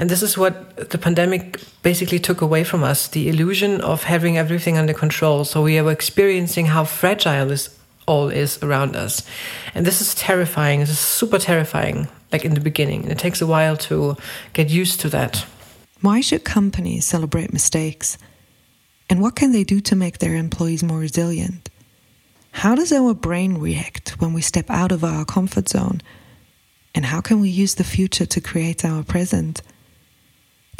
And this is what the pandemic basically took away from us the illusion of having everything under control. So we are experiencing how fragile this all is around us. And this is terrifying. This is super terrifying, like in the beginning. And it takes a while to get used to that. Why should companies celebrate mistakes? And what can they do to make their employees more resilient? How does our brain react when we step out of our comfort zone? And how can we use the future to create our present?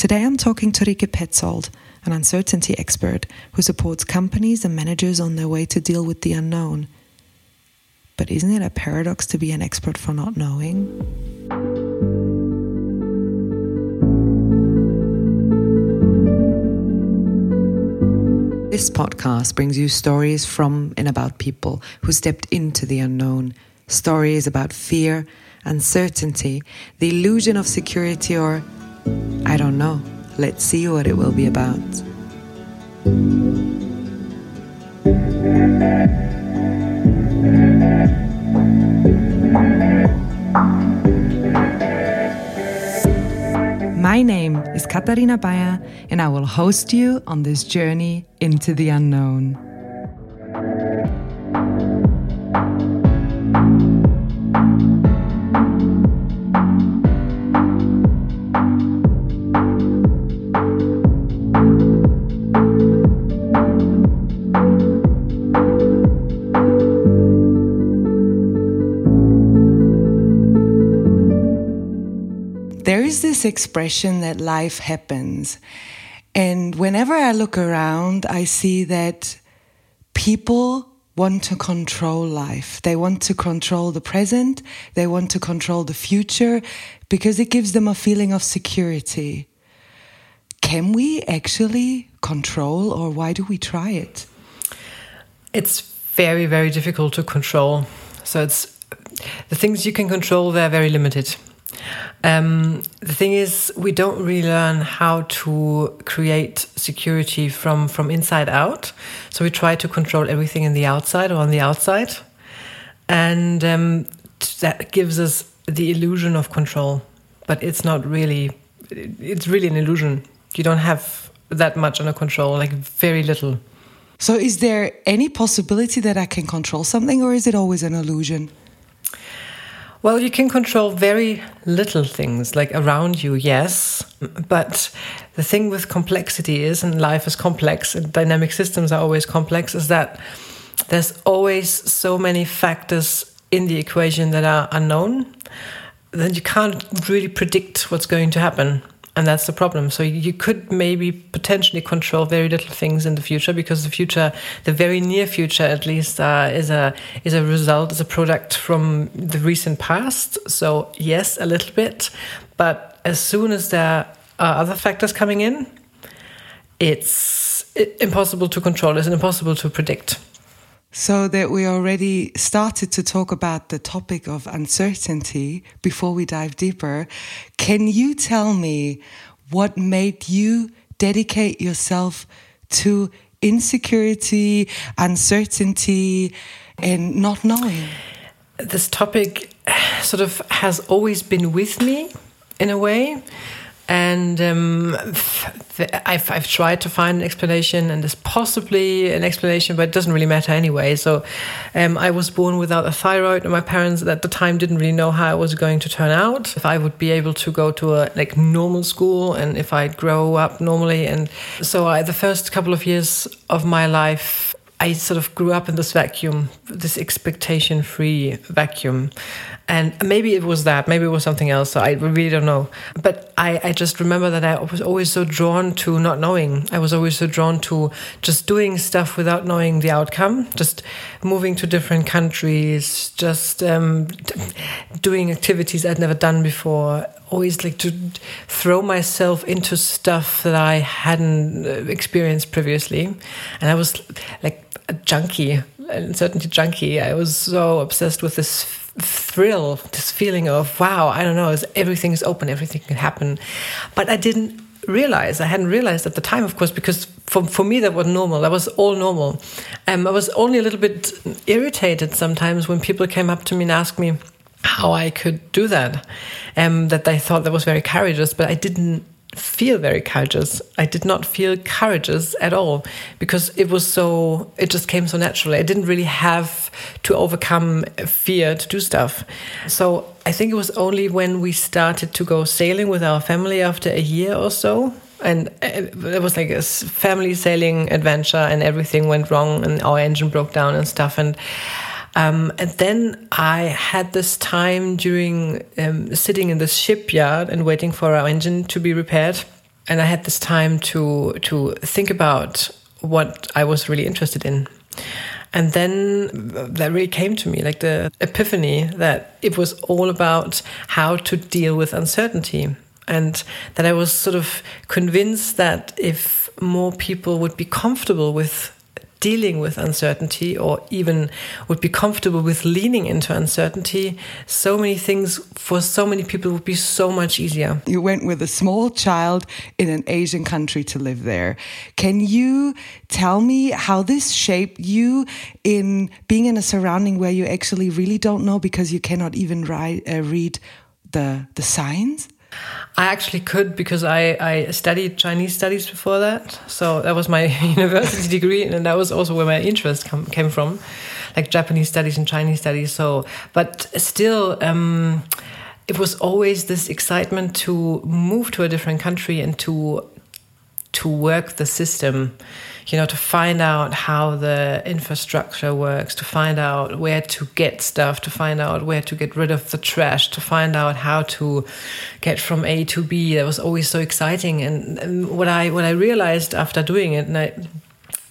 Today I'm talking to Rike Pätzold, an uncertainty expert who supports companies and managers on their way to deal with the unknown. But isn't it a paradox to be an expert for not knowing? This podcast brings you stories from and about people who stepped into the unknown. Stories about fear, uncertainty, the illusion of security, or I don't know. Let's see what it will be about. My name is Katharina Baier, and I will host you on this journey into the unknown. Is this expression that life happens. And whenever I look around, I see that people want to control life. They want to control the present. They want to control the future because it gives them a feeling of security. Can we actually control or why do we try it? It's very, very difficult to control. So it's the things you can control, they're very limited. Um, the thing is, we don't really learn how to create security from from inside out. So we try to control everything in the outside or on the outside, and um, that gives us the illusion of control. But it's not really. It's really an illusion. You don't have that much under control, like very little. So, is there any possibility that I can control something, or is it always an illusion? Well, you can control very little things like around you, yes. But the thing with complexity is, and life is complex, and dynamic systems are always complex, is that there's always so many factors in the equation that are unknown that you can't really predict what's going to happen and that's the problem. So you could maybe potentially control very little things in the future because the future the very near future at least uh, is a is a result is a product from the recent past. So yes a little bit but as soon as there are other factors coming in it's impossible to control it's impossible to predict so that we already started to talk about the topic of uncertainty before we dive deeper. Can you tell me what made you dedicate yourself to insecurity, uncertainty, and not knowing? This topic sort of has always been with me in a way and um, I've, I've tried to find an explanation, and there's possibly an explanation, but it doesn't really matter anyway. So, um, I was born without a thyroid, and my parents at the time didn't really know how I was going to turn out. If I would be able to go to a like normal school, and if I'd grow up normally, and so I, the first couple of years of my life I sort of grew up in this vacuum, this expectation free vacuum. And maybe it was that, maybe it was something else. So I really don't know. But I, I just remember that I was always so drawn to not knowing. I was always so drawn to just doing stuff without knowing the outcome, just moving to different countries, just um, doing activities I'd never done before. Always like to throw myself into stuff that I hadn't uh, experienced previously. And I was like, a junkie, a certainty junkie. I was so obsessed with this thrill, this feeling of wow, I don't know, everything is open, everything can happen. But I didn't realize, I hadn't realized at the time, of course, because for, for me that was normal. That was all normal. Um, I was only a little bit irritated sometimes when people came up to me and asked me, how I could do that. Um, that they thought that was very courageous, but I didn't feel very courageous. I did not feel courageous at all because it was so, it just came so naturally. I didn't really have to overcome fear to do stuff. So I think it was only when we started to go sailing with our family after a year or so. And uh, it was like a family sailing adventure, and everything went wrong, and our engine broke down and stuff. And um, and then I had this time during um, sitting in the shipyard and waiting for our engine to be repaired. And I had this time to to think about what I was really interested in. And then that really came to me, like the epiphany that it was all about how to deal with uncertainty. And that I was sort of convinced that if more people would be comfortable with dealing with uncertainty or even would be comfortable with leaning into uncertainty, so many things for so many people would be so much easier. You went with a small child in an Asian country to live there. Can you tell me how this shaped you in being in a surrounding where you actually really don't know because you cannot even write, uh, read the, the signs? I actually could because I, I studied Chinese studies before that. So that was my university degree, and that was also where my interest come, came from, like Japanese studies and Chinese studies. So, but still, um, it was always this excitement to move to a different country and to to work the system you know, to find out how the infrastructure works, to find out where to get stuff, to find out where to get rid of the trash, to find out how to get from A to B. That was always so exciting. And, and what I what I realized after doing it, and I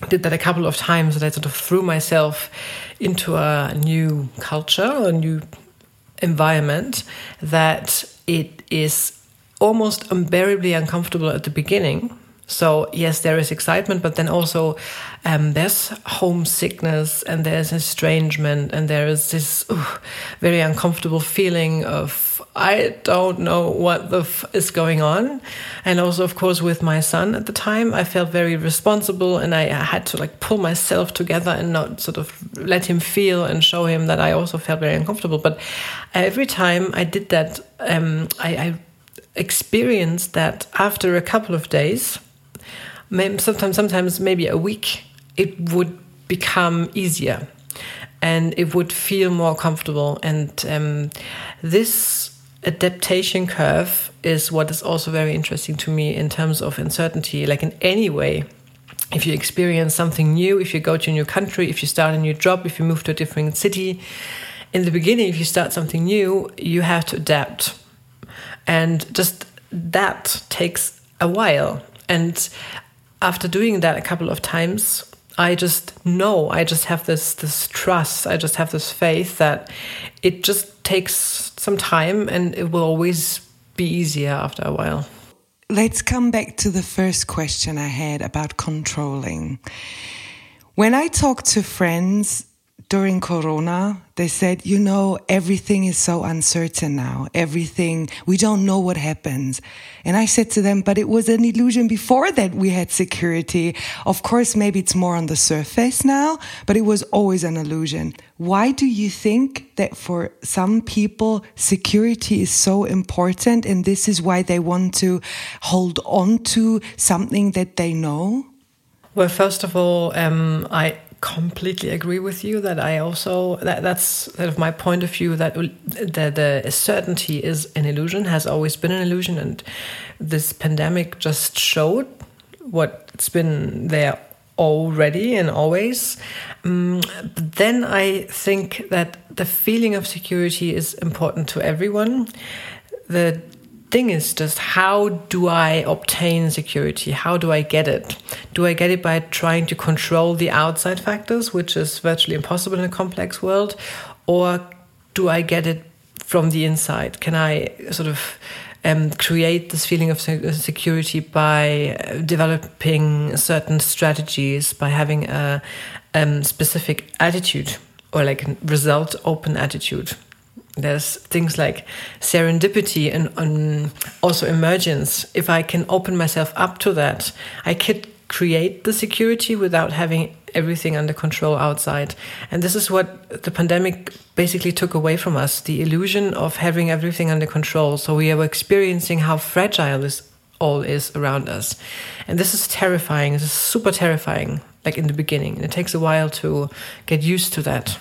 did that a couple of times, that I sort of threw myself into a new culture, a new environment, that it is almost unbearably uncomfortable at the beginning so yes, there is excitement, but then also um, there's homesickness and there's estrangement and there is this uh, very uncomfortable feeling of I don't know what the f is going on. And also, of course, with my son at the time, I felt very responsible and I had to like pull myself together and not sort of let him feel and show him that I also felt very uncomfortable. But every time I did that, um, I, I experienced that after a couple of days sometimes sometimes maybe a week it would become easier and it would feel more comfortable. And um, this adaptation curve is what is also very interesting to me in terms of uncertainty. Like in any way if you experience something new if you go to a new country if you start a new job if you move to a different city in the beginning if you start something new you have to adapt. And just that takes a while and after doing that a couple of times, I just know, I just have this this trust, I just have this faith that it just takes some time and it will always be easier after a while. Let's come back to the first question I had about controlling. When I talk to friends during Corona, they said, you know, everything is so uncertain now. Everything, we don't know what happens. And I said to them, but it was an illusion before that we had security. Of course, maybe it's more on the surface now, but it was always an illusion. Why do you think that for some people, security is so important and this is why they want to hold on to something that they know? Well, first of all, um, I completely agree with you that I also that that's sort of my point of view that the, the certainty is an illusion has always been an illusion. And this pandemic just showed what it's been there already and always. Um, then I think that the feeling of security is important to everyone. The thing is just how do I obtain security? How do I get it? Do I get it by trying to control the outside factors, which is virtually impossible in a complex world? Or do I get it from the inside? Can I sort of um, create this feeling of security by developing certain strategies, by having a um, specific attitude or like a result open attitude? There's things like serendipity and, and also emergence. If I can open myself up to that, I could create the security without having everything under control outside. And this is what the pandemic basically took away from us the illusion of having everything under control. So we are experiencing how fragile this all is around us. And this is terrifying. This is super terrifying, like in the beginning. And it takes a while to get used to that.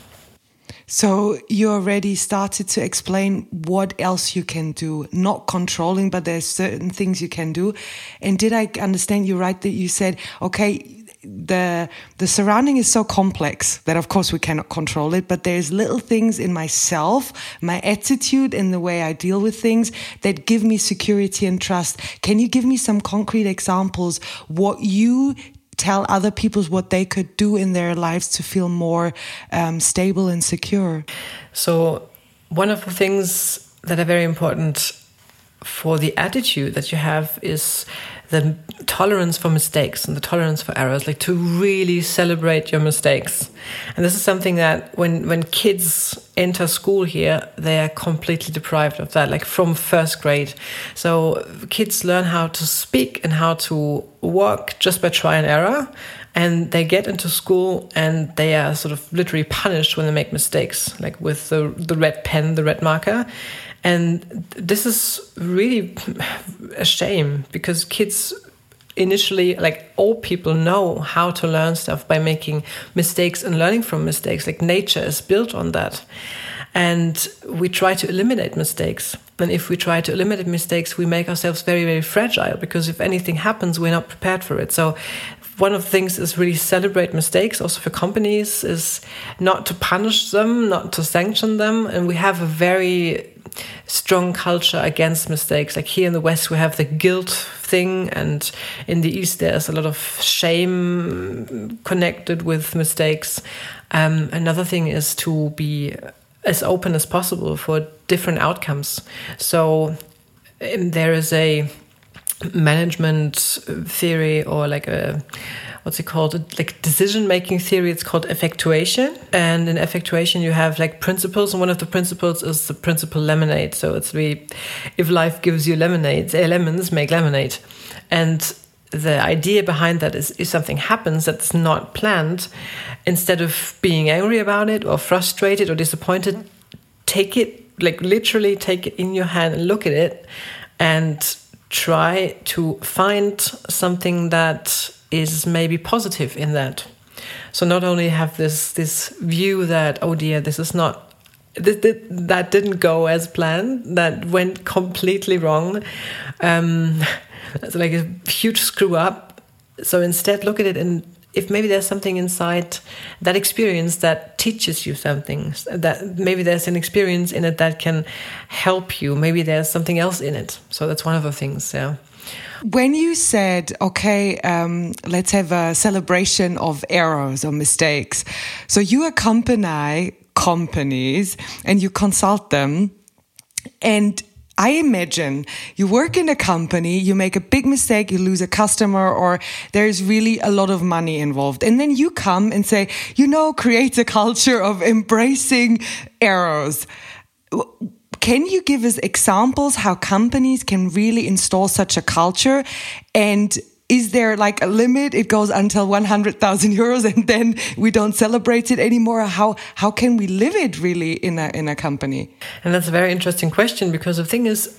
So you already started to explain what else you can do, not controlling, but there's certain things you can do. And did I understand you right that you said, okay, the the surrounding is so complex that of course we cannot control it but there's little things in myself my attitude and the way i deal with things that give me security and trust. Can you give me some concrete examples? What you tell other people what they could do in their lives to feel more um, stable and secure? So, one of the things that are very important for the attitude that you have is the tolerance for mistakes and the tolerance for errors, like to really celebrate your mistakes. And this is something that when when kids enter school here, they are completely deprived of that, like from first grade. So kids learn how to speak and how to walk just by try and error. And they get into school and they are sort of literally punished when they make mistakes, like with the, the red pen, the red marker. And this is really a shame because kids initially like all people know how to learn stuff by making mistakes and learning from mistakes. Like nature is built on that. And we try to eliminate mistakes. And if we try to eliminate mistakes we make ourselves very very fragile because if anything happens we're not prepared for it. So one of the things is really celebrate mistakes also for companies is not to punish them not to sanction them. And we have a very strong culture against mistakes. Like here in the West, we have the guilt thing, and in the East, there's a lot of shame connected with mistakes. Um, another thing is to be as open as possible for different outcomes. So um, there is a management theory or like a what's it called? Like decision making theory it's called effectuation. And in effectuation you have like principles and one of the principles is the principle lemonade. So it's really if life gives you lemonade uh, lemons make lemonade. And the idea behind that is if something happens that's not planned instead of being angry about it or frustrated or disappointed take it like literally take it in your hand and look at it and try to find something that is maybe positive in that. So not only have this this view that oh dear, this is not that, that didn't go as planned, that went completely wrong, um, it's like a huge screw up. So instead, look at it and if maybe there's something inside that experience that teaches you something that maybe there's an experience in it that can help you maybe there's something else in it so that's one of the things yeah when you said, okay, um, let's have a celebration of errors or mistakes. So you accompany companies and you consult them and I imagine you work in a company, you make a big mistake, you lose a customer, or there's really a lot of money involved. And then you come and say, you know, create a culture of embracing errors can you give us examples how companies can really install such a culture? And is there like a limit? It goes until 100,000 euros and then we don't celebrate it anymore. How, how can we live it really in a, in a company? And that's a very interesting question because the thing is,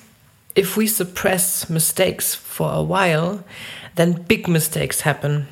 if we suppress mistakes for a while, then big mistakes happen.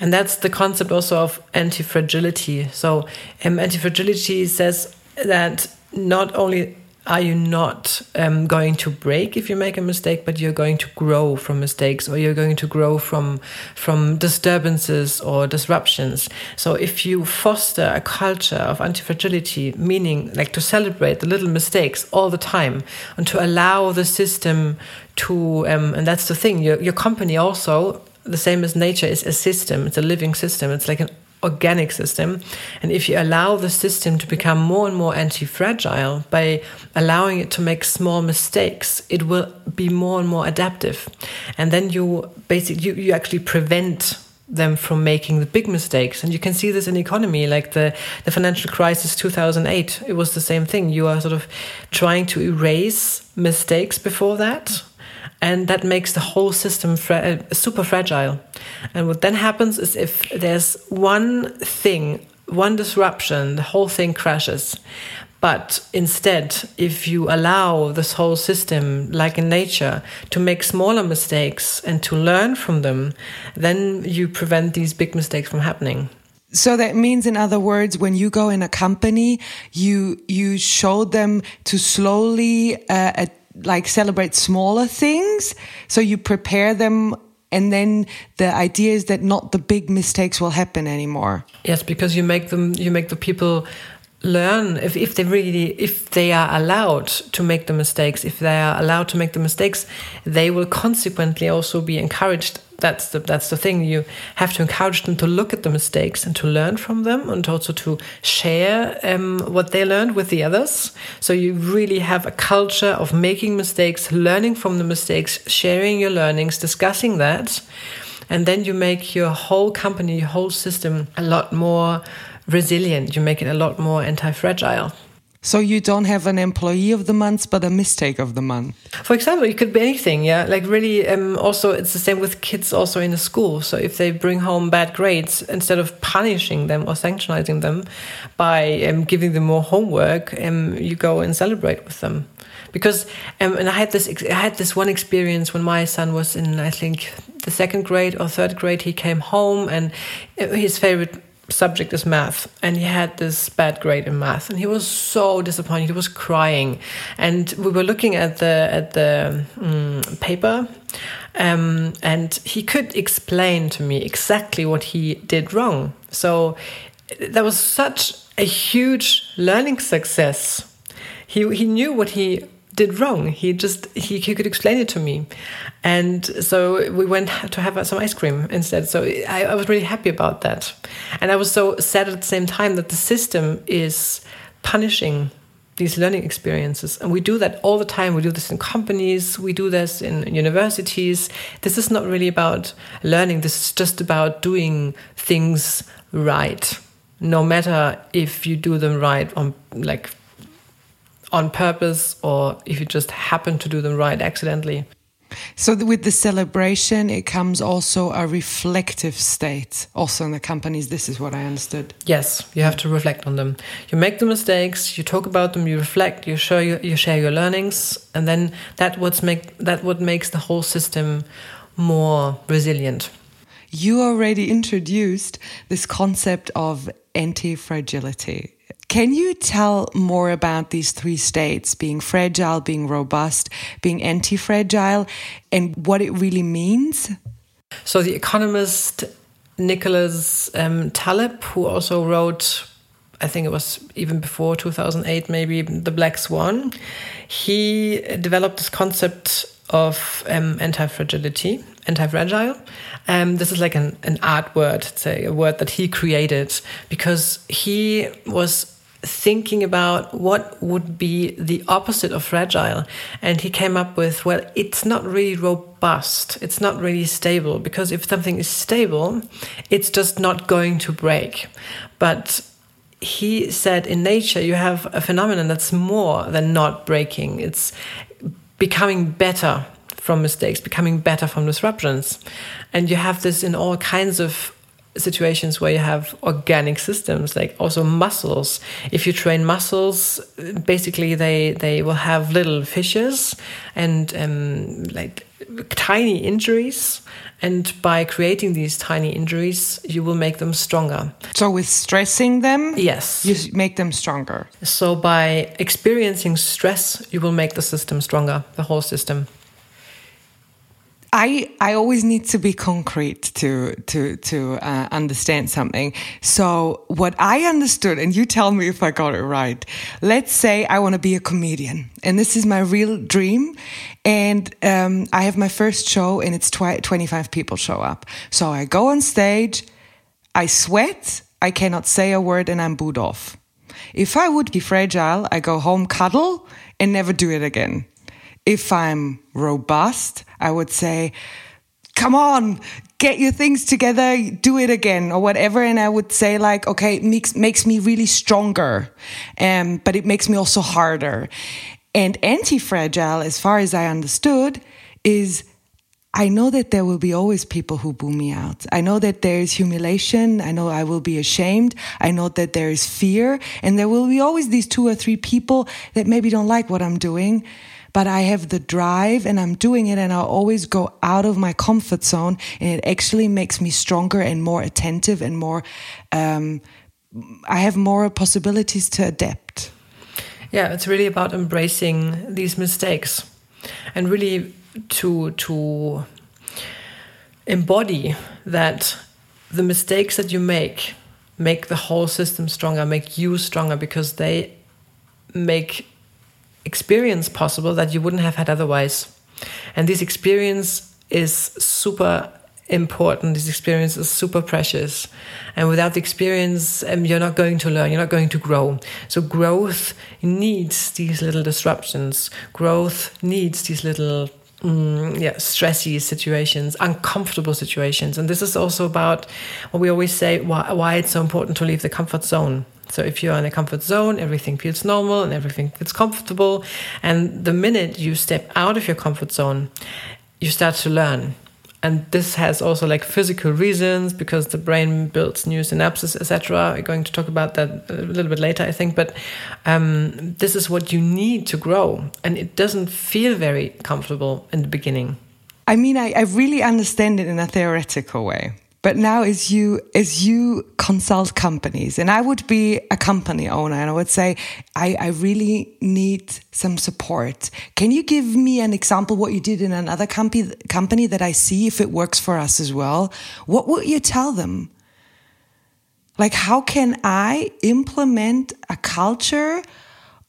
And that's the concept also of anti fragility. So, um, anti fragility says that not only are you not um, going to break if you make a mistake, but you're going to grow from mistakes, or you're going to grow from from disturbances or disruptions. So if you foster a culture of anti-fragility, meaning like to celebrate the little mistakes all the time, and to allow the system to, um, and that's the thing, your your company also the same as nature is a system. It's a living system. It's like an organic system. And if you allow the system to become more and more anti fragile by allowing it to make small mistakes, it will be more and more adaptive. And then you basically you, you actually prevent them from making the big mistakes and you can see this in economy like the the financial crisis 2008 it was the same thing you are sort of trying to erase mistakes before that and that makes the whole system fra- uh, super fragile. And what then happens is if there's one thing, one disruption, the whole thing crashes. But instead, if you allow this whole system, like in nature, to make smaller mistakes and to learn from them, then you prevent these big mistakes from happening. So that means, in other words, when you go in a company, you you show them to slowly uh, like celebrate smaller things. So you prepare them and then the idea is that not the big mistakes will happen anymore yes because you make them you make the people learn if, if they really if they are allowed to make the mistakes if they are allowed to make the mistakes they will consequently also be encouraged that's the that's the thing. You have to encourage them to look at the mistakes and to learn from them and also to share um, what they learned with the others. So you really have a culture of making mistakes learning from the mistakes sharing your learnings discussing that. And then you make your whole company your whole system a lot more resilient. You make it a lot more anti-fragile so you don't have an employee of the month, but a mistake of the month. For example, it could be anything. Yeah, like really. Um, also, it's the same with kids. Also in the school. So if they bring home bad grades, instead of punishing them or sanctioning them by um, giving them more homework, um, you go and celebrate with them. Because um, and I had this I had this one experience when my son was in I think the second grade or third grade. He came home and uh, his favorite subject is math and he had this bad grade in math and he was so disappointed. He was crying. And we were looking at the at the um, paper um, and he could explain to me exactly what he did wrong. So that was such a huge learning success. He he knew what he did wrong. He just he, he could explain it to me, and so we went to have some ice cream instead. So I, I was really happy about that, and I was so sad at the same time that the system is punishing these learning experiences. And we do that all the time. We do this in companies, we do this in universities. This is not really about learning, this is just about doing things right. No matter if you do them right on like on purpose or if you just happen to do them right accidentally. So with the celebration, it comes also a reflective state. Also in the companies, this is what I understood. Yes, you have to reflect on them. You make the mistakes, you talk about them, you reflect, you share your, you share your learnings, and then that what's make that what makes the whole system more resilient. You already introduced this concept of anti-fragility can you tell more about these three states being fragile, being robust, being anti fragile, and what it really means? So, the economist Nicholas um, Taleb, who also wrote, I think it was even before 2008, maybe The Black Swan, he developed this concept of um, anti fragility, anti fragile. Um, this is like an, an art word, say a word that he created because he was thinking about what would be the opposite of fragile. And he came up with, well, it's not really robust, it's not really stable, because if something is stable, it's just not going to break. But he said in nature, you have a phenomenon that's more than not breaking, it's becoming better from mistakes, becoming better from disruptions. And you have this in all kinds of situations where you have organic systems like also muscles. If you train muscles basically they they will have little fissures and um, like tiny injuries. And by creating these tiny injuries you will make them stronger. So with stressing them yes. you make them stronger. So by experiencing stress you will make the system stronger the whole system I I always need to be concrete to to to uh, understand something. So what I understood, and you tell me if I got it right. Let's say I want to be a comedian, and this is my real dream, and um, I have my first show, and it's twenty five people show up. So I go on stage, I sweat, I cannot say a word, and I'm booed off. If I would be fragile, I go home, cuddle, and never do it again. If I'm robust, I would say, come on, get your things together, do it again or whatever. And I would say like, okay, it makes, makes me really stronger. Um, but it makes me also harder. And anti-fragile, as far as I understood, is I know that there will be always people who boo me out. I know that there is humiliation. I know I will be ashamed. I know that there is fear. And there will be always these two or three people that maybe don't like what I'm doing. But I have the drive and I'm doing it and I'll always go out of my comfort zone. And it actually makes me stronger and more attentive and more, um, I have more possibilities to adapt. Yeah, it's really about embracing these mistakes and really to to embody that the mistakes that you make make the whole system stronger, make you stronger because they make experience possible that you wouldn't have had otherwise. And this experience is super important. This experience is super precious. And without the experience, um, you're not going to learn, you're not going to grow. So, growth needs these little disruptions, growth needs these little Mm, yeah, stressy situations, uncomfortable situations. And this is also about what we always say why, why it's so important to leave the comfort zone. So if you're in a comfort zone, everything feels normal and everything feels comfortable. And the minute you step out of your comfort zone, you start to learn. And this has also like physical reasons because the brain builds new synapses etc we're going to talk about that a little bit later i think. But um, this is what you need to grow. And it doesn't feel very comfortable in the beginning. I mean i, I really understand it in a theoretical way but now as you as you consult companies. And i would be a company owner and i would say i, I really need some support. Can you give me an example what you did in another company company that i see if it works for us as well? What would you tell them? Like how can i implement a culture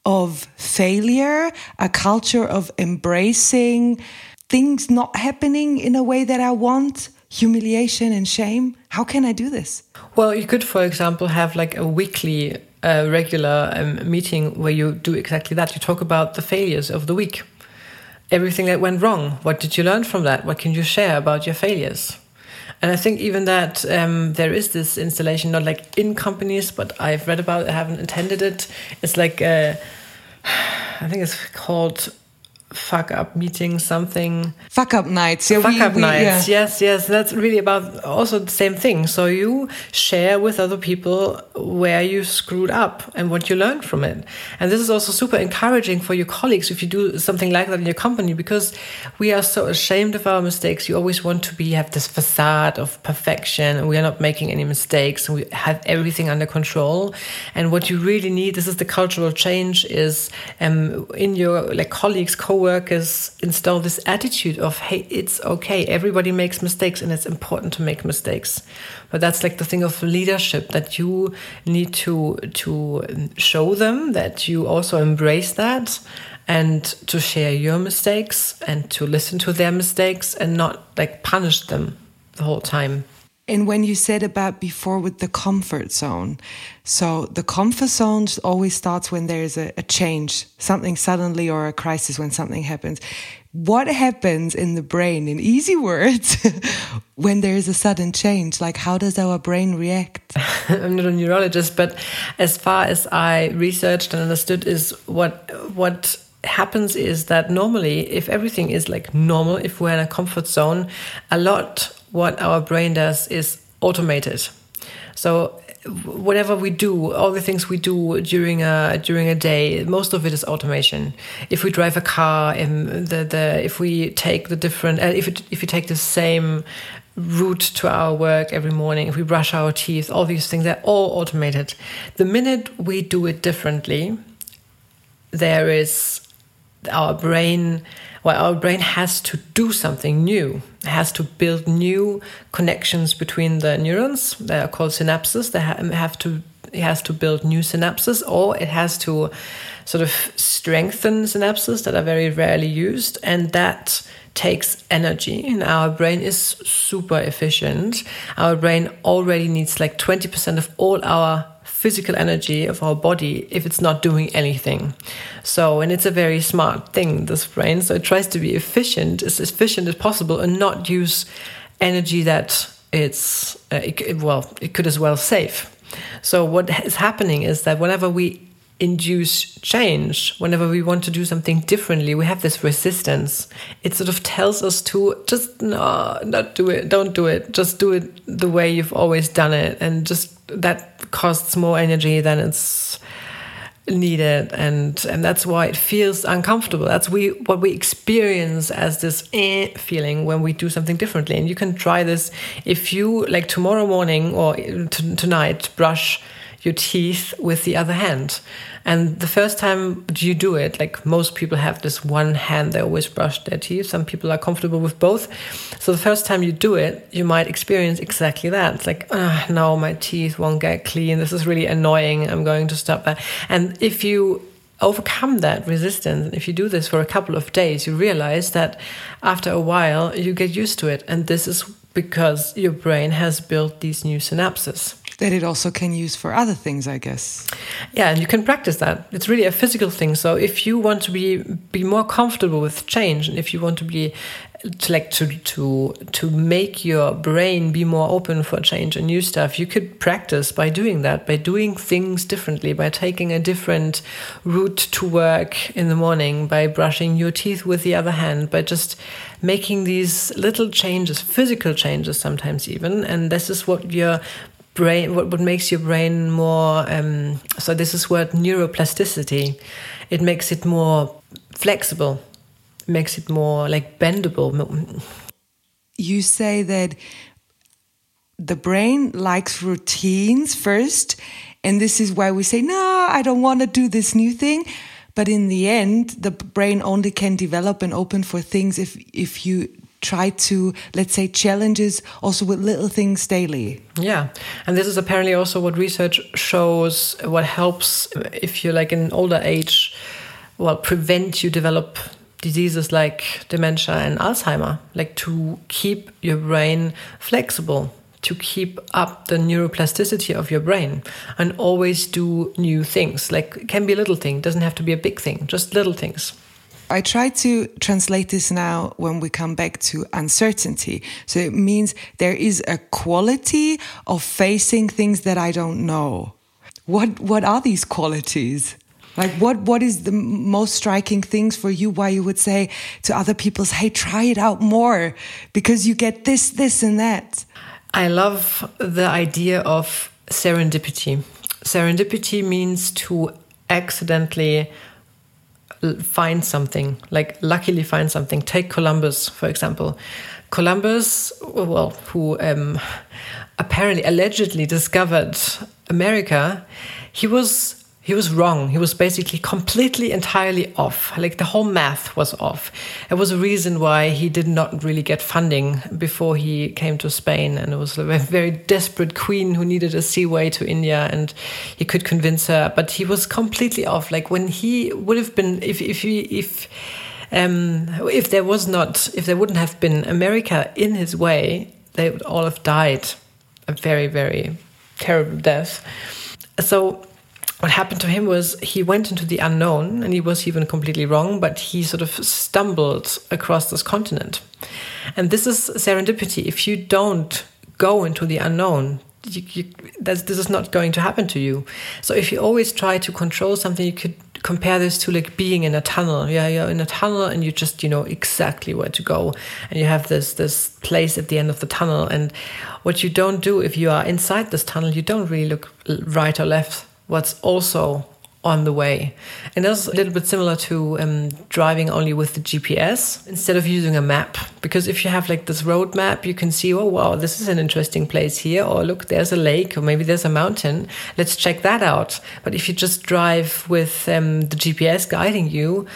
of failure a culture of embracing things not happening in a way that i want humiliation and shame? How can I do this? Well, you could, for example, have like a weekly, uh, regular um, meeting where you do exactly that. You talk about the failures of the week, everything that went wrong. What did you learn from that? What can you share about your failures? And I think even that um, there is this installation, not like in companies, but I've read about it, I haven't attended it. It's like, uh, I think it's called fuck up meeting something. Fuck up nights. Yeah fuck we, up we, nights. yeah. yes yes. That's really about also the same thing. So you share with other people where you screwed up and what you learned from it. And this is also super encouraging for your colleagues if you do something like that in your company because we are so ashamed of our mistakes. You always want to be have this facade of perfection. And we are not making any mistakes. And we have everything under control. And what you really need this is the cultural change is um, in your like colleagues co workers install this attitude of, hey, it's okay. Everybody makes mistakes and it's important to make mistakes. But that's like the thing of leadership that you need to, to um, show them that you also embrace that and to share your mistakes and to listen to their mistakes and not like punish them the whole time. And when you said about before with the comfort zone, so the comfort zone always starts when there's a, a, change, something suddenly or a crisis when something happens. What happens in the brain, in easy words, when there is a sudden change? Like, how does our brain react? I'm not a neurologist, but as far as I researched and understood, is what what happens is that normally, if everything is like normal, if we're in a comfort zone, a lot what our brain does is automated. So whatever we do, all the things we do during a during a day, most of it is automation. If we drive a car, and the the if we take the different, uh, if it, if you take the same route to our work every morning, if we brush our teeth, all these things, they're all automated. The minute we do it differently, there is our brain well, our brain has to do something new. It has to build new connections between the neurons. They are called synapses. They have to it has to build new synapses, or it has to sort of strengthen synapses that are very rarely used, and that takes energy. And our brain is super efficient. Our brain already needs like twenty percent of all our physical energy of our body if it's not doing anything. So, and it's a very smart thing, this brain. So it tries to be efficient, as efficient as possible, and not use energy that it's, uh, it, well, it could as well save. So what is happening is that whenever we induce change, whenever we want to do something differently, we have this resistance. It sort of tells us to just no, not do it, don't do it, just do it the way you've always done it, and just that costs more energy than it's needed. And and that's why it feels uncomfortable. That's we what we experience as this eh feeling when we do something differently. And you can try this. If you like tomorrow morning or tonight brush your teeth with the other hand. And the first time you do it, like most people have this one hand, they always brush their teeth. Some people are comfortable with both. So the first time you do it, you might experience exactly that. It's like, ah, oh, no, my teeth won't get clean. This is really annoying. I'm going to stop that. And if you overcome that resistance, and if you do this for a couple of days, you realize that after a while you get used to it. And this is because your brain has built these new synapses that it also can use for other things i guess. Yeah and you can practice that. It's really a physical thing. So if you want to be be more comfortable with change and if you want to be to like to to to make your brain be more open for change and new stuff you could practice by doing that by doing things differently by taking a different route to work in the morning by brushing your teeth with the other hand by just making these little changes physical changes sometimes even. And this is what your brain what, what makes your brain more um, so this is word neuroplasticity. It makes it more flexible makes it more like bendable. You say that the brain likes routines first and this is why we say no i don't want to do this new thing. But in the end the brain only can develop and open for things if if you try to let's say challenges also with little things daily. Yeah and this is apparently also what research shows what helps if you're like in older age well prevent you develop diseases like dementia and alzheimer like to keep your brain flexible to keep up the neuroplasticity of your brain and always do new things. Like can be a little thing doesn't have to be a big thing just little things I try to translate this now when we come back to uncertainty. So it means there is a quality of facing things that I don't know. What what are these qualities? Like what what is the most striking things for you why you would say to other people, hey, try it out more because you get this, this and that. I love the idea of serendipity. Serendipity means to accidentally find something, like luckily find something. Take Columbus, for example. Columbus, well, who um, apparently allegedly discovered America, he was he was wrong. He was basically completely, entirely off. Like the whole math was off. It was a reason why he did not really get funding before he came to Spain. And it was a very desperate queen who needed a seaway to India, and he could convince her. But he was completely off. Like when he would have been, if if he if. Um, if there was not, if there wouldn't have been America in his way, they would all have died a very, very terrible death. So what happened to him was he went into the unknown and he was even completely wrong, but he sort of stumbled across this continent. And this is serendipity. If you don't go into the unknown, you, you, this is not going to happen to you. So if you always try to control something, you could compare this to like being in a tunnel. Yeah, you're in a tunnel and you just you know exactly where to go, and you have this this place at the end of the tunnel. And what you don't do if you are inside this tunnel, you don't really look right or left what's also on the way. And that's a little bit similar to um, driving only with the GPS instead of using a map. Because if you have like this road map, you can see, oh, wow, this is an interesting place here. Or look, there's a lake, or maybe there's a mountain. Let's check that out. But if you just drive with um, the GPS guiding you,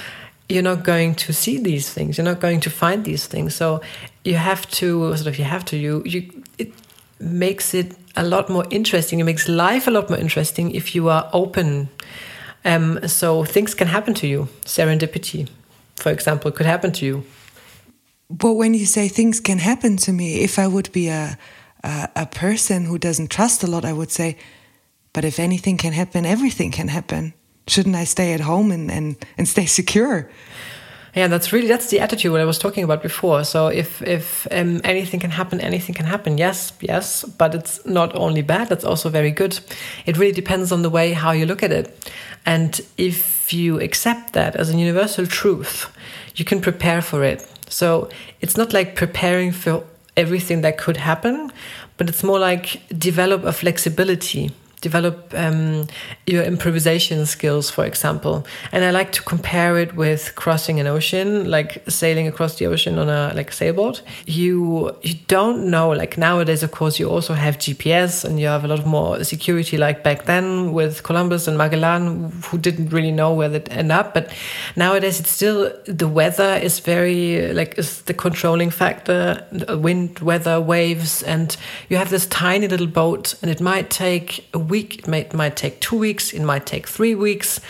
you're not going to see these things. You're not going to find these things. So you have to sort of, you have to, you, you, it makes it a lot more interesting. It makes life a lot more interesting if you are open. Um, so things can happen to you. Serendipity, for example, could happen to you. But when you say things can happen to me, if I would be a, a, a person who doesn't trust a lot, I would say, but if anything can happen, everything can happen. Shouldn't I stay at home and, and, and stay secure? Yeah, that's really that's the attitude what I was talking about before. So if if um, anything can happen, anything can happen. Yes, yes, but it's not only bad; it's also very good. It really depends on the way how you look at it, and if you accept that as a universal truth, you can prepare for it. So it's not like preparing for everything that could happen, but it's more like develop a flexibility develop um, your improvisation skills, for example. And I like to compare it with crossing an ocean, like sailing across the ocean on a like sailboat. You you don't know. Like nowadays, of course, you also have GPS and you have a lot of more security. Like back then with Columbus and Magellan, who didn't really know where they'd end up. But nowadays, it's still the weather is very like is the controlling factor. Wind, weather, waves, and you have this tiny little boat, and it might take a week week. It might, might take two weeks. It might take three weeks.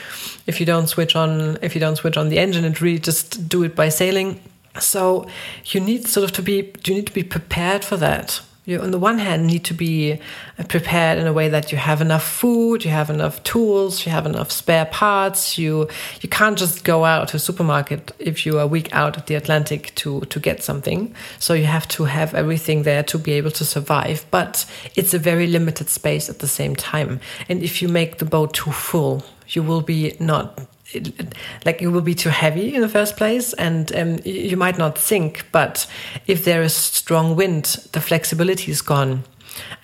If you don't switch on, if you don't switch on the engine, and really just do it by sailing. So you need sort of to be, you need to be prepared for that you on the one hand need to be uh, prepared in a way that you have enough food you have enough tools you have enough spare parts. You you can't just go out to a supermarket if you are a week out of the atlantic to to get something. So you have to have everything there to be able to survive. But it's a very limited space at the same time. And if you make the boat too full you will be not like it will be too heavy in the first place and um, you might not sink but if there is strong wind the flexibility is gone.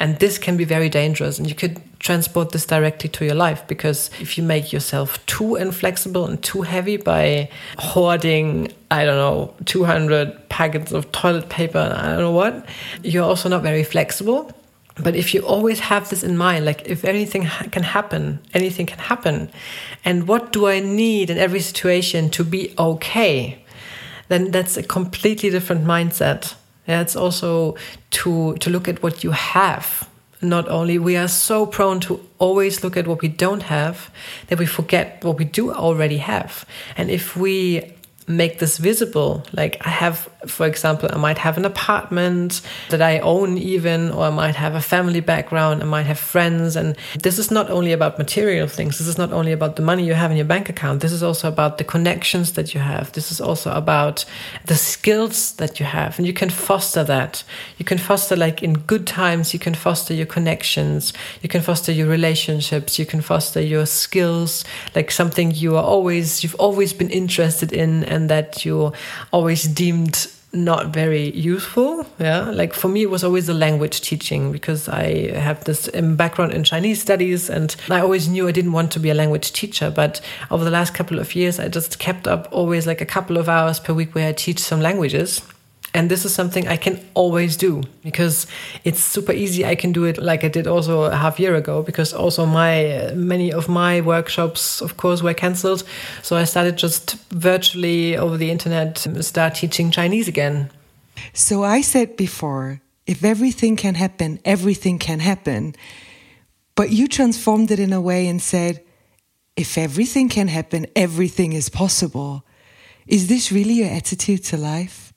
And this can be very dangerous and you could transport this directly to your life because if you make yourself too inflexible and too heavy by hoarding i don't know 200 packets of toilet paper i don't know what you're also not very flexible but if you always have this in mind like if anything ha can happen anything can happen and what do i need in every situation to be okay then that's a completely different mindset. Yeah it's also to to look at what you have. Not only we are so prone to always look at what we don't have that we forget what we do already have. And if we make this visible. Like I have, for example, I might have an apartment that I own even, or I might have a family background, I might have friends. And this is not only about material things. This is not only about the money you have in your bank account. This is also about the connections that you have. This is also about the skills that you have. And you can foster that. You can foster like in good times, you can foster your connections. You can foster your relationships. You can foster your skills, like something you are always, you've always been interested in and that you always deemed not very useful yeah? Like for me it was always the language teaching because i have this um, background in chinese studies and i always knew i didn't want to be a language teacher but over the last couple of years i just kept up always like a couple of hours per week where i teach some languages and this is something I can always do because it's super easy. I can do it like I did also a half year ago because also my uh, many of my workshops, of course, were cancelled. So I started just virtually over the internet start teaching Chinese again. So I said before, if everything can happen, everything can happen. But you transformed it in a way and said, if everything can happen, everything is possible. Is this really your attitude to life?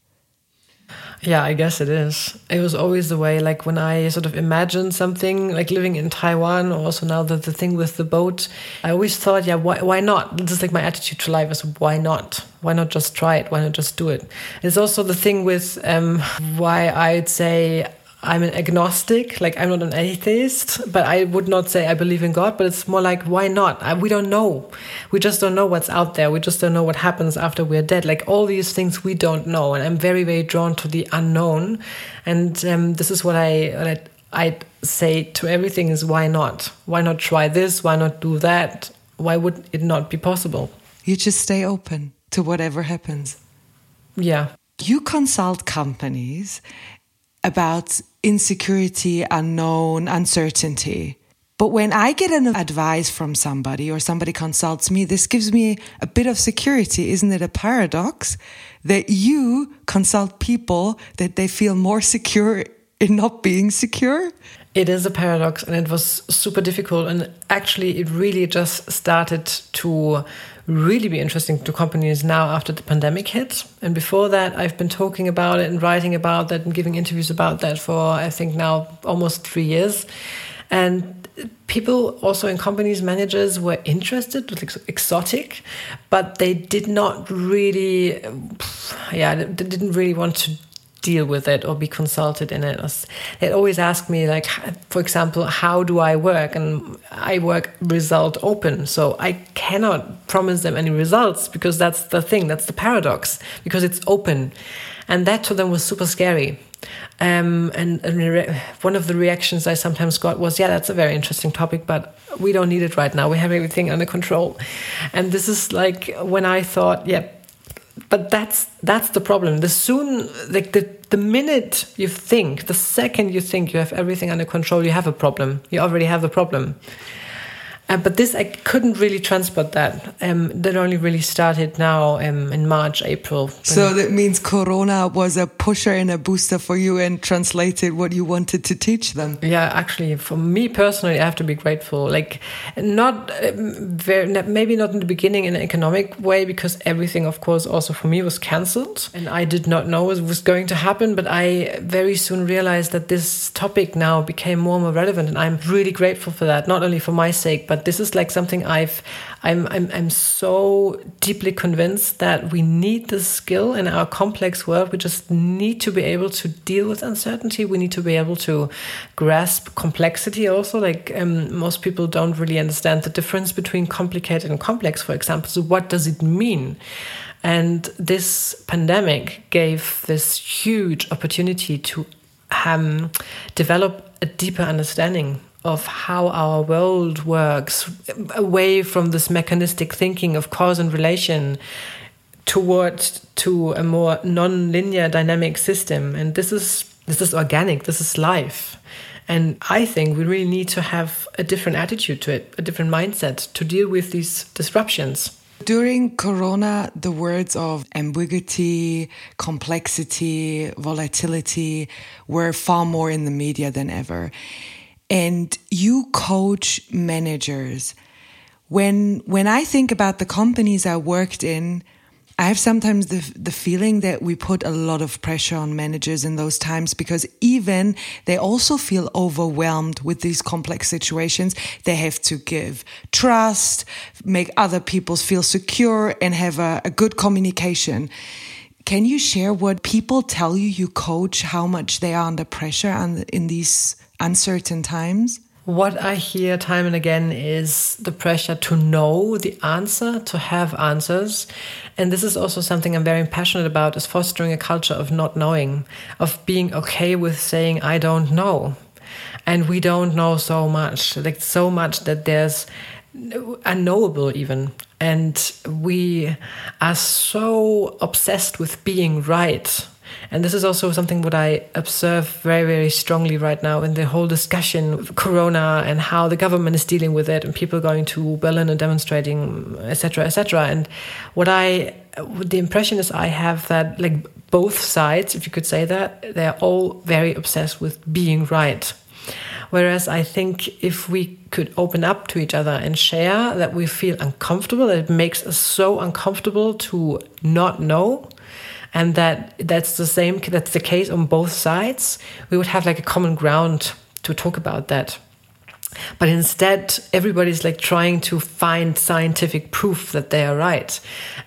Yeah, I guess it is. It was always the way, like when I sort of imagined something, like living in Taiwan, or also now the, the thing with the boat, I always thought, yeah, why, why not? This is like my attitude to life is why not? Why not just try it? Why not just do it? It's also the thing with um, why I'd say I'm an agnostic, like I'm not an atheist, but I would not say I believe in God, but it's more like, why not? I, we don't know. We just don't know what's out there. We just don't know what happens after we're dead. Like all these things we don't know. And I'm very, very drawn to the unknown. And um, this is what I, what I, I say to everything is why not? Why not try this? Why not do that? Why would it not be possible? You just stay open to whatever happens. Yeah. You consult companies about insecurity, unknown, uncertainty. But when I get an advice from somebody or somebody consults me, this gives me a bit of security. Isn't it a paradox that you consult people that they feel more secure in not being secure? It is a paradox and it was super difficult. And actually, it really just started to really be interesting to companies now after the pandemic hit. And before that, I've been talking about it and writing about that and giving interviews about that for, I think, now almost three years. and people also in companies managers were interested like exotic but they did not really yeah they didn't really want to deal with it or be consulted in it. They always ask me, like, for example, how do I work? And I work result open. So I cannot promise them any results because that's the thing, that's the paradox, because it's open. And that to them was super scary. Um, and, and one of the reactions I sometimes got was, yeah, that's a very interesting topic, but we don't need it right now. We have everything under control. And this is like when I thought, yeah, but that's that's the problem. The soon like the the minute you think, the second you think you have everything under control, you have a problem. You already have a problem. Uh, but this, I couldn't really transport that. Um, that only really started now um, in March, April. So that means Corona was a pusher and a booster for you and translated what you wanted to teach them. Yeah, actually, for me personally, I have to be grateful. Like, not um, very, maybe not in the beginning in an economic way, because everything, of course, also for me was cancelled. And I did not know it was going to happen. But I very soon realized that this topic now became more and more relevant. And I'm really grateful for that, not only for my sake, but this is like something I've I'm I'm I'm so deeply convinced that we need this skill in our complex world. We just need to be able to deal with uncertainty. We need to be able to grasp complexity. Also, like um, most people don't really understand the difference between complicated and complex. For example, so what does it mean? And this pandemic gave this huge opportunity to um, develop a deeper understanding of how our world works, away from this mechanistic thinking of cause and relation towards to a more non-linear dynamic system. And this is this is organic. This is life. And I think we really need to have a different attitude to it, a different mindset to deal with these disruptions. During Corona, the words of ambiguity, complexity, volatility were far more in the media than ever and you coach managers. When when I think about the companies I worked in, I have sometimes the the feeling that we put a lot of pressure on managers in those times because even they also feel overwhelmed with these complex situations. They have to give trust, make other people feel secure, and have a, a good communication. Can you share what people tell you you coach, how much they are under pressure and in these uncertain times? What I hear time and again is the pressure to know the answer, to have answers. And this is also something I'm very passionate about is fostering a culture of not knowing, of being okay with saying I don't know. And we don't know so much, like so much that there's unknowable even. And we are so obsessed with being right and this is also something what I observe very, very strongly right now in the whole discussion of Corona and how the government is dealing with it and people going to Berlin and demonstrating, etc., etc. And what I, the impression is I have that like both sides, if you could say that, they're all very obsessed with being right. Whereas I think if we could open up to each other and share that we feel uncomfortable, that it makes us so uncomfortable to not know, and that that's the same that's the case on both sides. We would have like a common ground to talk about that. But instead everybody's like trying to find scientific proof that they are right.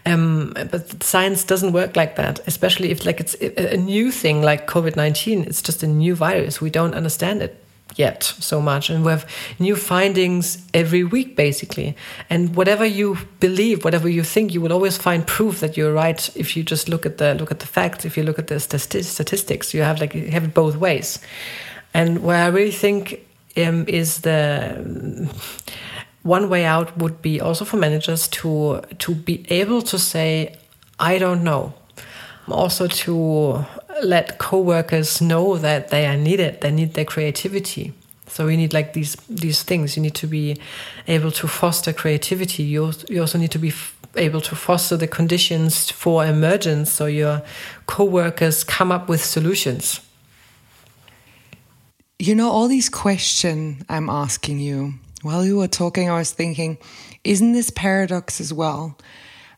Um, but science doesn't work like that especially if like it's a new thing like covid-19 it's just a new virus. We don't understand it yet so much and we have new findings every week basically. And whatever you believe whatever you think you will always find proof that you're right if you just look at the look at the facts if you look at the statistics. You have like you have it both ways. And where i really think um, is the one way out would be also for managers to to be able to say i don't know. Also to let coworkers know that they are needed they need their creativity. So you need like these these things. You need to be able to foster creativity. You, you also need to be able to foster the conditions for emergence so your coworkers come up with solutions. You know all these questions i'm asking you while you were talking i was thinking isn't this paradox as well?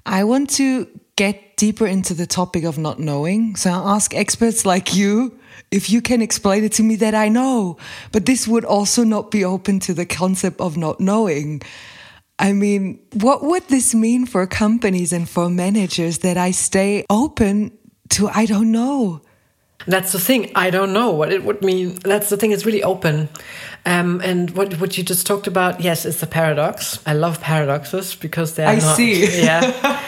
I want to get deeper into the topic of not knowing. So I ask experts like you if you can explain it to me that I know. But this would also not be open to the concept of not knowing. I mean, what would this mean for companies and for managers that I stay open to I don't know? That's the thing. I don't know what it would mean. That's the thing. It's really open. Um, and what what you just talked about, yes, it's a paradox. I love paradoxes because they're I not. see. Yeah.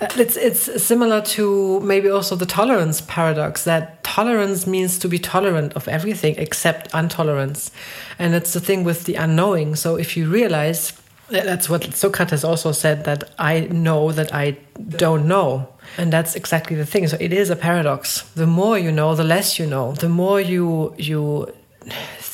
it's it's similar to maybe also the tolerance paradox that tolerance means to be tolerant of everything except intolerance, and it's the thing with the unknowing. So if you realize that's what Socrates also said that I know that I don't know. And that's exactly the thing. So it is a paradox. The more you know, the less you know. The more you you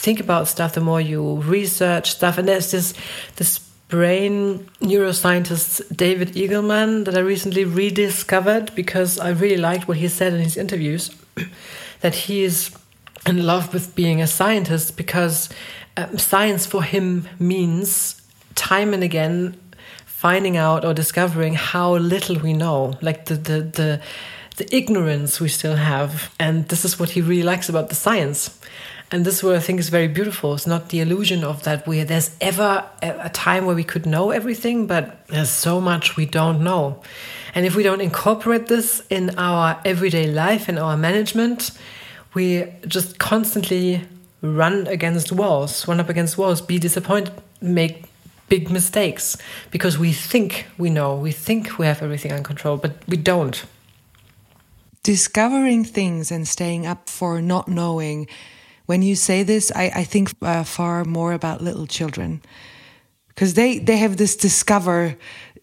think about stuff, the more you research stuff. And there's this this brain neuroscientist David Eagleman that I recently rediscovered because I really liked what he said in his interviews. that he is in love with being a scientist because um, science for him means time and again finding out or discovering how little we know, like the the the, the ignorance we still have, and this is what he really likes about the science. And this is what I think is very beautiful. It's not the illusion of that we there's ever a time where we could know everything, but there's so much we don't know. And if we don't incorporate this in our everyday life, and our management, we just constantly run against walls, run up against walls, be disappointed, make big mistakes because we think we know, we think we have everything under control, but we don't. Discovering things and staying up for not knowing. When you say this, I, I think uh, far more about little children. Because they, they have this discover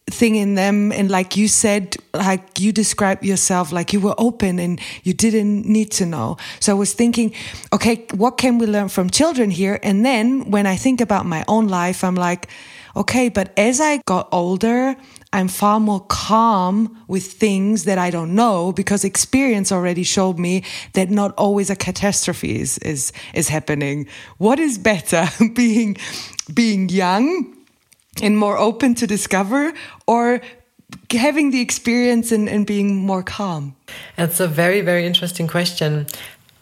thing in them and like you said like you described yourself like you were open and you didn't need to know. So i was thinking okay what can we learn from children here? And then when i think about my own life i'm like okay, but as I got older, I'm far more calm with things that I don't know because experience already showed me that not always a catastrophe is, is, is happening. What is better, being, being young and more open to discover or having the experience and, and being more calm? That's a very, very interesting question.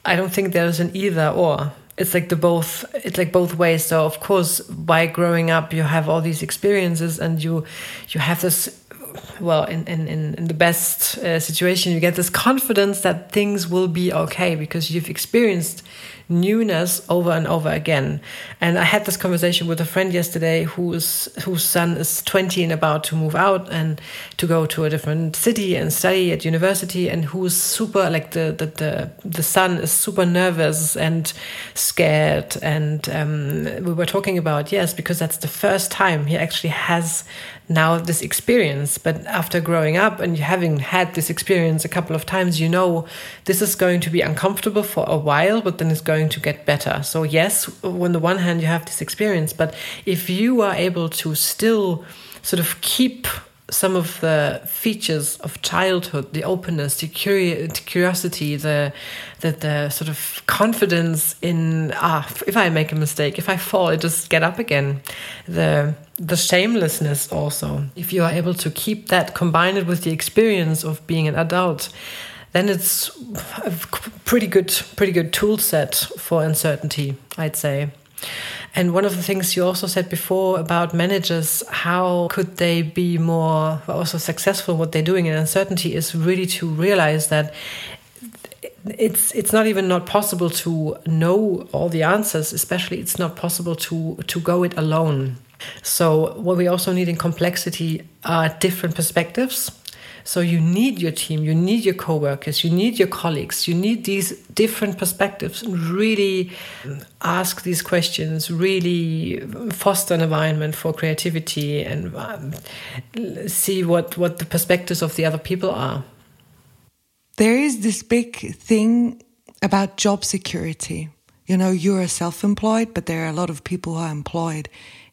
I don't think there's an either or it's like the both it's like both ways. So of course by growing up you have all these experiences and you you have this well in in in the best uh, situation you get this confidence that things will be okay because you've experienced newness over and over again. And I had this conversation with a friend yesterday whose whose son is 20 and about to move out and to go to a different city and study at university and who's super like the the the, the son is super nervous and scared and um, we were talking about yes because that's the first time he actually has now this experience but after growing up and having had this experience a couple of times you know this is going to be uncomfortable for a while but then it's going to get better. So yes on the one hand you have this experience but if you are able to still sort of keep some of the features of childhood the openness the, curi- the curiosity the, the the sort of confidence in ah if i make a mistake if i fall i just get up again. The the shamelessness also if you are able to keep that combine it with the experience of being an adult then it's a pretty good pretty good tool set for uncertainty i'd say and one of the things you also said before about managers, how could they be more also successful what they're doing in uncertainty is really to realize that it's it's not even not possible to know all the answers, especially it's not possible to to go it alone. So what we also need in complexity are different perspectives so you need your team, you need your coworkers, you need your colleagues, you need these different perspectives really ask these questions, really foster an environment for creativity and um, see what, what the perspectives of the other people are. There is this big thing about job security. You know, you're self employed, but there are a lot of people who are employed.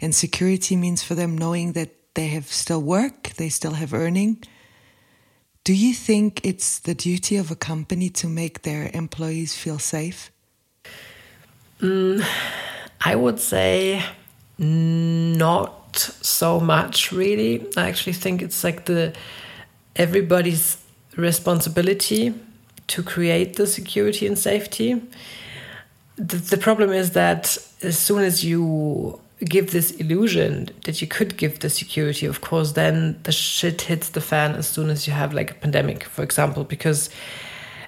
And security means for them knowing that they have still work, they still have earning. Do you think it's the duty of a company to make their employees feel safe? Mm, I would say not so much, really. I actually think it's like the everybody's responsibility to create the security and safety. The, the problem is that as soon as you give this illusion that you could give the security, of course, then the shit hits the fan as soon as you have like a pandemic, for example, because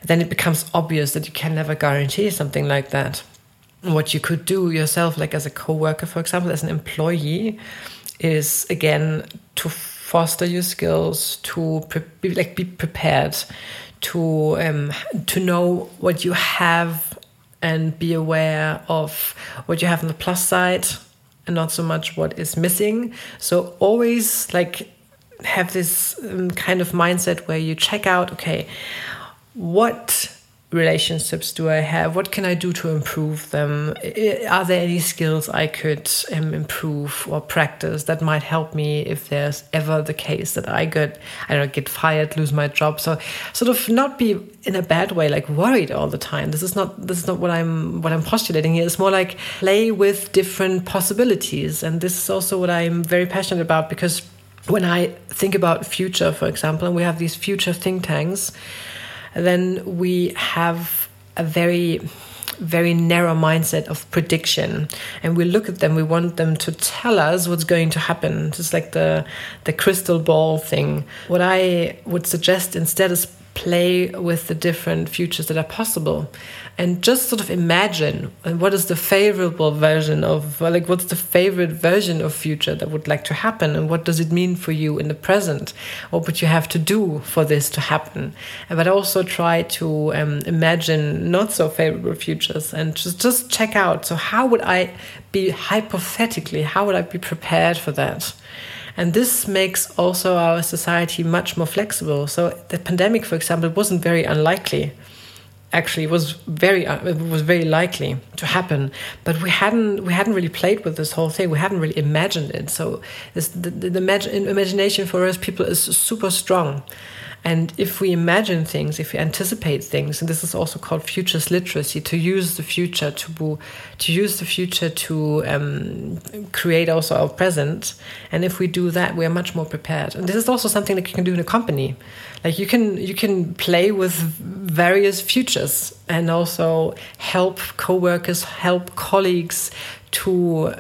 then it becomes obvious that you can never guarantee something like that. What you could do yourself, like as a co worker, for example, as an employee, is again to foster your skills, to pre- be, like be prepared, to um, to know what you have and be aware of what you have on the plus side and not so much what is missing. So always like have this um, kind of mindset where you check out okay, what relationships do I have? What can I do to improve them? Are there any skills I could um, improve or practice that might help me if there's ever the case that I get, I don't know, get fired, lose my job? So sort of not be in a bad way, like worried all the time. This is not this is not what I'm what I'm postulating here. It's more like play with different possibilities, and this is also what I'm very passionate about because when I think about future, for example, and we have these future think tanks then we have a very very narrow mindset of prediction. And we look at them we want them to tell us what's going to happen. Just like the the crystal ball thing. What i would suggest instead is play with the different futures that are possible. And just sort of imagine what is the favorable version of like what's the favorite version of future that would like to happen? And what does it mean for you in the present? What would you have to do for this to happen? But also try to um, imagine not so favorable futures and just just check out. So how would i be hypothetically how would i be prepared for that and this makes also our society much more flexible. So the pandemic for example wasn't very unlikely actually was very uh, it was very likely to happen but we hadn't we hadn't really played with this whole thing we hadn't really imagined it so this, the, the, the imagination for us people is super strong and if we imagine things, if we anticipate things, and this is also called futures literacy, to use the future to to use the future to um, create also our present. And if we do that, we are much more prepared. And this is also something that you can do in a company. Like you can you can play with various futures and also help coworkers, help colleagues to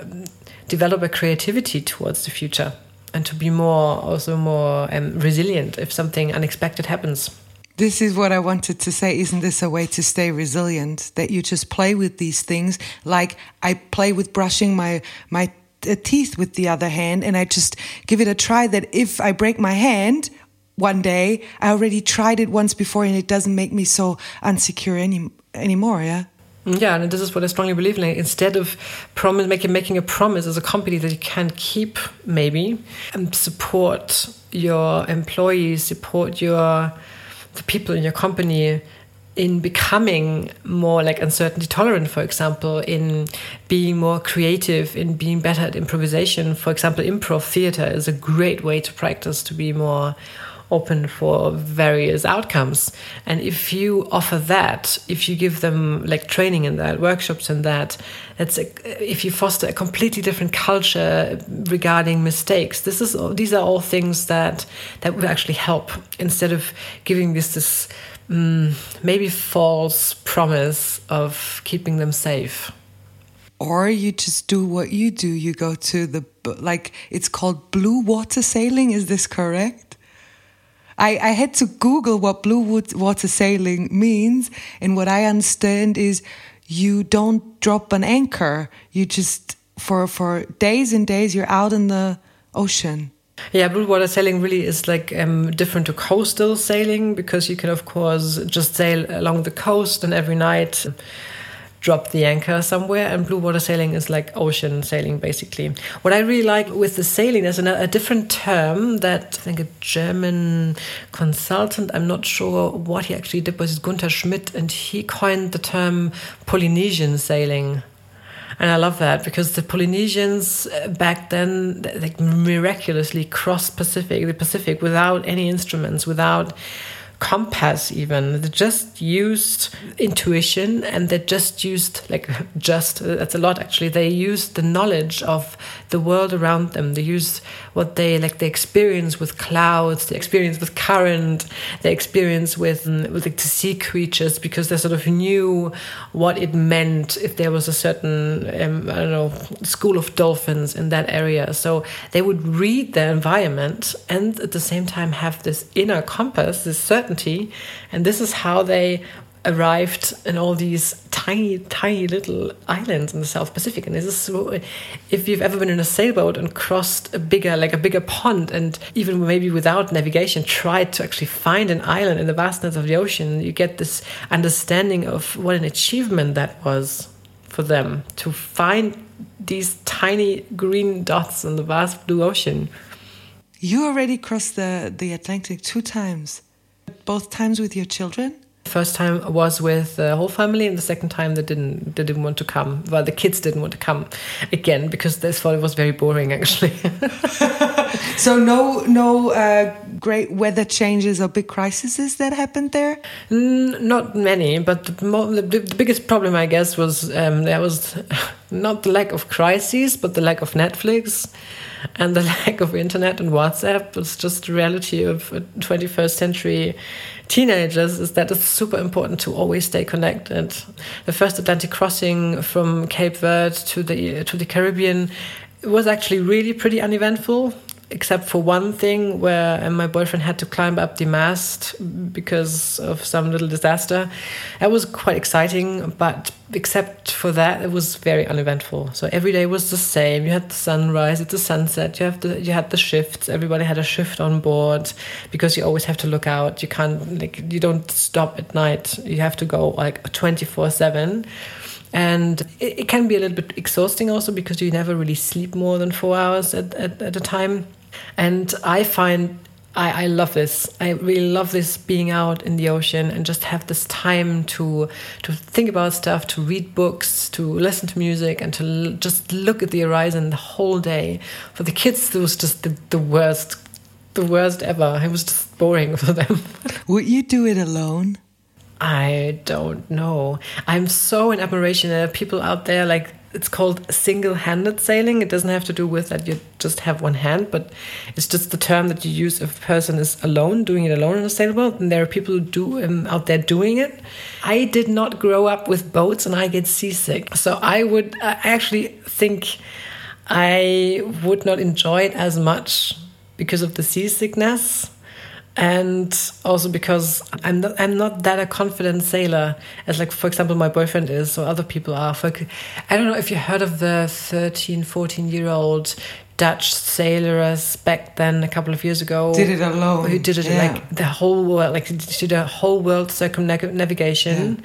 develop a creativity towards the future and to be more also more um, resilient if something unexpected happens this is what I wanted to say. Isn't this a way to stay resilient? That you just play with these things. Like I play with brushing my, my uh, teeth with the other hand and I just give it a try that if I break my hand one day, I already tried it once before and it doesn't make me so unsecure any, anymore. Yeah. Yeah, and this is what I strongly believe in. Instead of promise, making making a promise as a company that you can't keep, maybe, and support your employees, support your the people in your company in becoming more like uncertainty tolerant, for example, in being more creative, in being better at improvisation. For example, improv theater is a great way to practice to be more open for various outcomes. And if you offer that, if you give them like training in that, workshops in that, it's a, if you foster a completely different culture regarding mistakes. This is these are all things that that would actually help instead of giving this this um, maybe false promise of keeping them safe or you just do what you do you go to the like it's called blue water sailing is this correct I, I had to Google what blue water sailing means, and what I understand is you don't drop an anchor. You just for for days and days you're out in the ocean. Yeah, blue water sailing really is like um, different to coastal sailing because you can of course just sail along the coast and every night drop the anchor somewhere and blue water sailing is like ocean sailing basically. What i really like with the sailing there's a, a different term that i think a german consultant i'm not sure what he actually did was gunther schmidt and he coined the term polynesian sailing. And I love that because the Polynesians uh, back then like miraculously crossed Pacific, the Pacific without any instruments, without compass even they just used intuition and they just used like just that's a lot actually. They used the knowledge of the world around them. They used what they like the experience with clouds the experience with current the experience with mm, with like the sea creatures because they sort of knew what it meant if there was a certain um, i don't know school of dolphins in that area. So they would read the environment and at the same time have this inner compass this certain And this is how they arrived in all these tiny, tiny little islands in the South Pacific. And this is so, if you've ever been in a sailboat and crossed a bigger, like a bigger pond, and even maybe without navigation, tried to actually find an island in the vastness of the ocean, you get this understanding of what an achievement that was for them to find these tiny green dots in the vast blue ocean. You already crossed the, the Atlantic two times both times with your children? First time was with the whole family, and the second time they didn't they didn't want to come. Well, the kids didn't want to come again because this thought it was very boring, actually. so no no uh, great weather changes or big crises that happened there. Mm, not many, but the, the, the, biggest problem, I guess, was um, there was not the lack of crises, but the lack of Netflix and the lack of internet and WhatsApp was just the reality of 21st century teenagers is that it's super important to always stay connected. The first Atlantic crossing from Cape Verde to the to the Caribbean was actually really pretty uneventful except for one thing where uh, my boyfriend had to climb up the mast because of some little disaster. That was quite exciting, but except for that, it was very uneventful. So every day was the same. You had the sunrise, it's the sunset. You have the you had the shifts. Everybody had a shift on board because you always have to look out. You can't like you don't stop at night. You have to go like twenty four seven and it, can be a little bit exhausting also because you never really sleep more than four hours at, at, at a time and i find I, I love this. I really love this being out in the ocean and just have this time to to think about stuff, to read books, to listen to music, and to just look at the horizon the whole day. For the kids, it was just the, the worst, the worst ever. It was just boring for them. Would you do it alone? I don't know. I'm so in admiration. There are people out there like it's called single-handed sailing. It doesn't have to do with that you just have one hand, but it's just the term that you use if a person is alone, doing it alone in a sailboat. And there are people who do um, out there doing it. I did not grow up with boats, and I get seasick. So I would actually think I would not enjoy it as much because of the seasickness and also because I'm not, I'm not that a confident sailor as like for example my boyfriend is or other people are for, I don't know if you heard of the 13 14 year old Dutch sailors back then a couple of years ago did it alone who did it yeah. like the whole world like did a whole world circumnavigation yeah.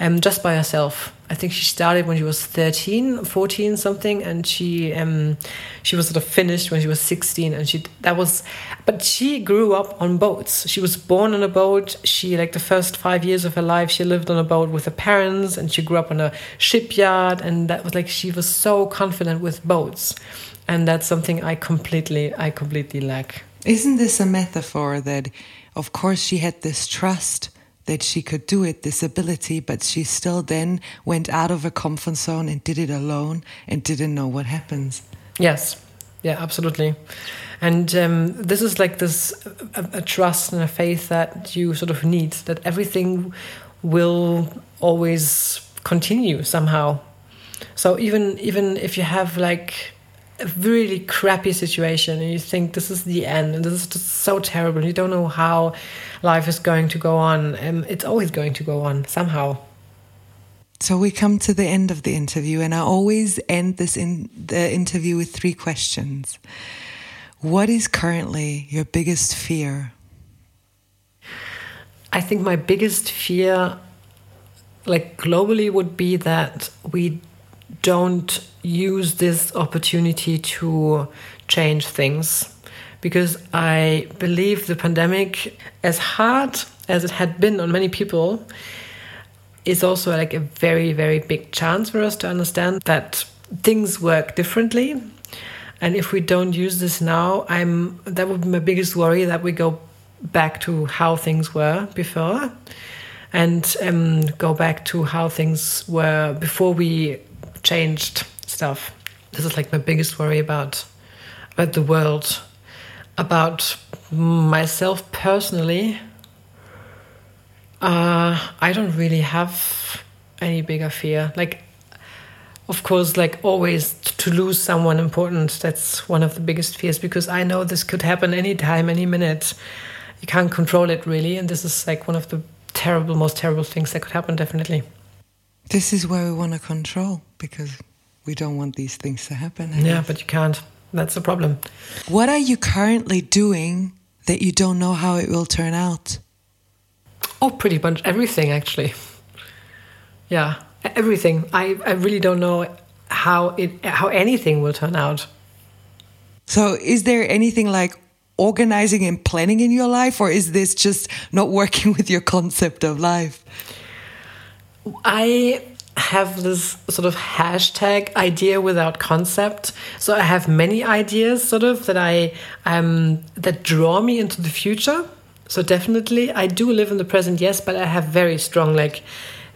Um, just by herself I think she started when she was 13, 14 something, and she um, she was sort of finished when she was 16, and she that was, but she grew up on boats. She was born on a boat. She like the first five years of her life, she lived on a boat with her parents, and she grew up on a shipyard, and that was like she was so confident with boats, and that's something I completely I completely lack. Isn't this a metaphor that, of course, she had this trust? That she could do it, this ability, but she still then went out of her comfort zone and did it alone and didn't know what happens. Yes, yeah, absolutely. And um, this is like this a, a, trust and a faith that you sort of need that everything will always continue somehow. So even even if you have like a really crappy situation and you think this is the end and this is just so terrible you don't know how life is going to go on and it's always going to go on somehow. So we come to the end of the interview and i always end this in the interview with three questions. What is currently your biggest fear? I think my biggest fear like globally would be that we don't use this opportunity to change things because I believe the pandemic, as hard as it had been on many people, is also like a very, very big chance for us to understand that things work differently. And if we don't use this now, I'm that would be my biggest worry that we go back to how things were before and um, go back to how things were before we changed stuff. This is like my biggest worry about about the world, about myself personally. Uh, I don't really have any bigger fear. Like, of course, like always to lose someone important. That's one of the biggest fears because I know this could happen anytime, any minute. You can't control it really, and this is like one of the terrible, most terrible things that could happen. Definitely. This is where we want to control because we don't want these things to happen. I yeah, guess. but you can't. That's the problem. What are you currently doing that you don't know how it will turn out? Oh, pretty much everything, actually. Yeah, everything. I, I really don't know how it how anything will turn out. So, is there anything like organizing and planning in your life, or is this just not working with your concept of life? I have this sort of hashtag idea without concept. So I have many ideas sort of that I um that draw me into the future. So definitely I do live in the present, yes, but I have very strong like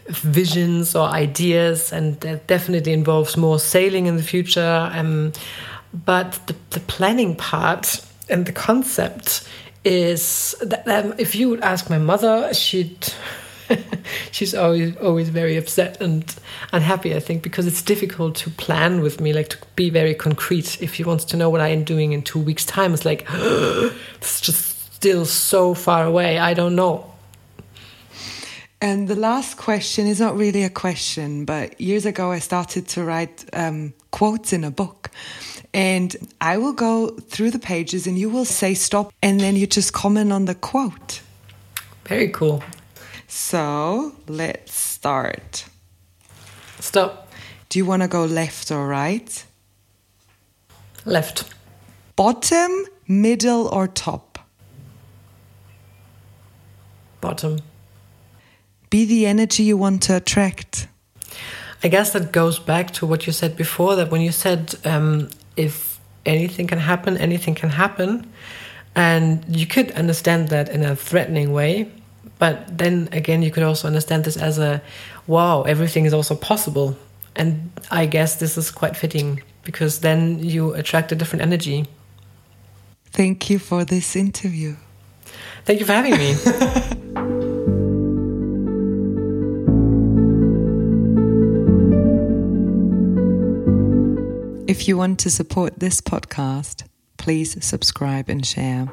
visions or ideas and that definitely involves more sailing in the future. Um but the, the planning part and the concept is that um, if you would ask my mother, she'd she's always always very upset and unhappy. I think because it's difficult to plan with me, like to be very concrete. If she wants to know what I am doing in two weeks' time, it's like it's just still so far away. I don't know. And the last question is not really a question, but years ago I started to write um, quotes in a book. And I will go through the pages and you will say stop, and then you just comment on the quote. Very cool. So let's start. Stop. Do you want to go left or right? Left. Bottom, middle, or top? Bottom. Be the energy you want to attract. I guess that goes back to what you said before that when you said um, if anything can happen, anything can happen. And you could understand that in a threatening way. But then again, you could also understand this as a wow, everything is also possible. And I guess this is quite fitting because then you attract a different energy. Thank you for this interview. Thank you for having me. If you want to support this podcast, please subscribe and share.